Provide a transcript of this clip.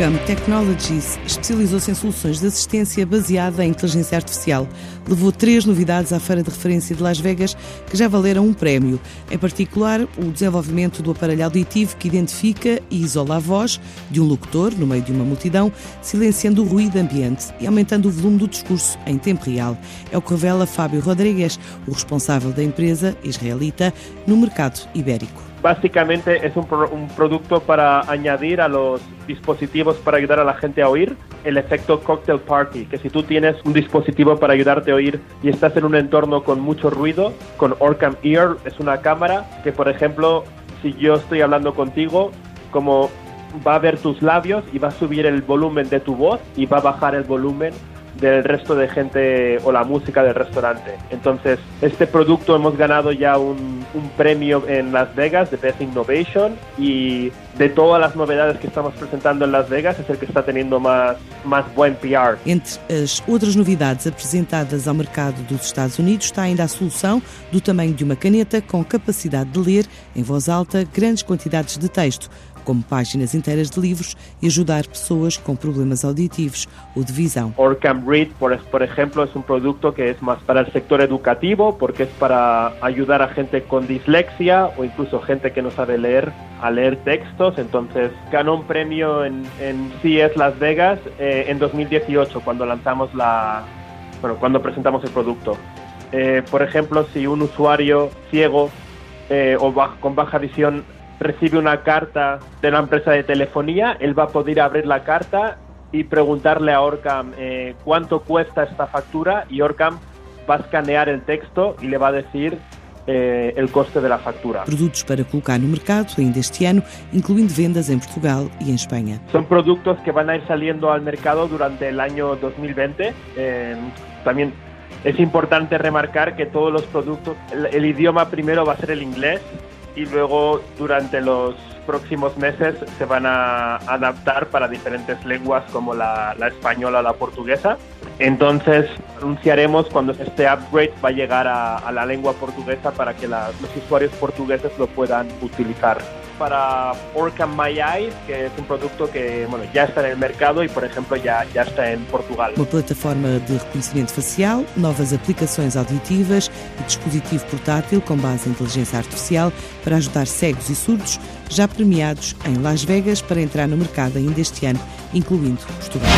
Orcam Technologies especializou-se em soluções de assistência baseada em inteligência artificial. Levou três novidades à Feira de Referência de Las Vegas que já valeram um prémio. Em particular, o desenvolvimento do aparelho auditivo que identifica e isola a voz de um locutor no meio de uma multidão, silenciando o ruído ambiente e aumentando o volume do discurso em tempo real. É o que revela Fábio Rodrigues, o responsável da empresa israelita no mercado ibérico. Básicamente es un, producto para añadir a los dispositivos para ayudar a la gente a oír el efecto cocktail party, que si tú tienes un dispositivo para ayudarte a oír y estás en un entorno con mucho ruido, con Orcam Ear es una cámara que por ejemplo si yo estoy hablando contigo, como va a ver tus labios y va a subir el volumen de tu voz y va a bajar el volumen del resto de gente o la música del restaurante. Entonces, este producto hemos ganado ya un, premio en Las Vegas de Best Innovation y de todas las novedades que estamos presentando en Las Vegas es el que está teniendo más, más buen PR. Entre as outras novidades apresentadas ao mercado dos Estados Unidos está ainda a solução do tamanho de uma caneta com capacidade de ler em voz alta grandes quantidades de texto como páginas inteiras de livros y ayudar personas con problemas auditivos o de visión. Orcam Read, por, por ejemplo, es un producto que es más para el sector educativo porque es para ayudar a gente con dislexia o incluso gente que no sabe leer a leer textos. Entonces ganó un premio en, en CES Las Vegas eh, en 2018 cuando lanzamos la, bueno, cuando presentamos el producto. Eh, por ejemplo, si un usuario ciego eh, o bajo, con baja visión recibe una carta de la empresa de telefonía, él va a poder abrir la carta y preguntarle a Orcam eh, cuánto cuesta esta factura y Orcam va a escanear el texto y le va a decir eh, el coste de la factura. Productos para colocar no mercado ainda este ano, incluindo vendas en Portugal y en España. Son productos que van a ir saliendo al mercado durante el año 2020. Eh, también es importante remarcar que todos los productos, el, el idioma primero va a ser el inglés y luego durante los próximos meses se van a adaptar para diferentes lenguas como la, la española o la portuguesa. Entonces anunciaremos cuando este upgrade va a llegar a, a la lengua portuguesa para que la, los usuarios portugueses lo puedan utilizar para Orcam My Eyes, que es un producto que bueno, ya está en el mercado y, por ejemplo, ya, ya está en Portugal. Uma plataforma de reconhecimento facial, novas aplicações auditivas e dispositivo portátil com base em inteligência artificial para ajudar cegos e surdos, já premiados em Las Vegas para entrar no mercado ainda este ano, incluindo Portugal.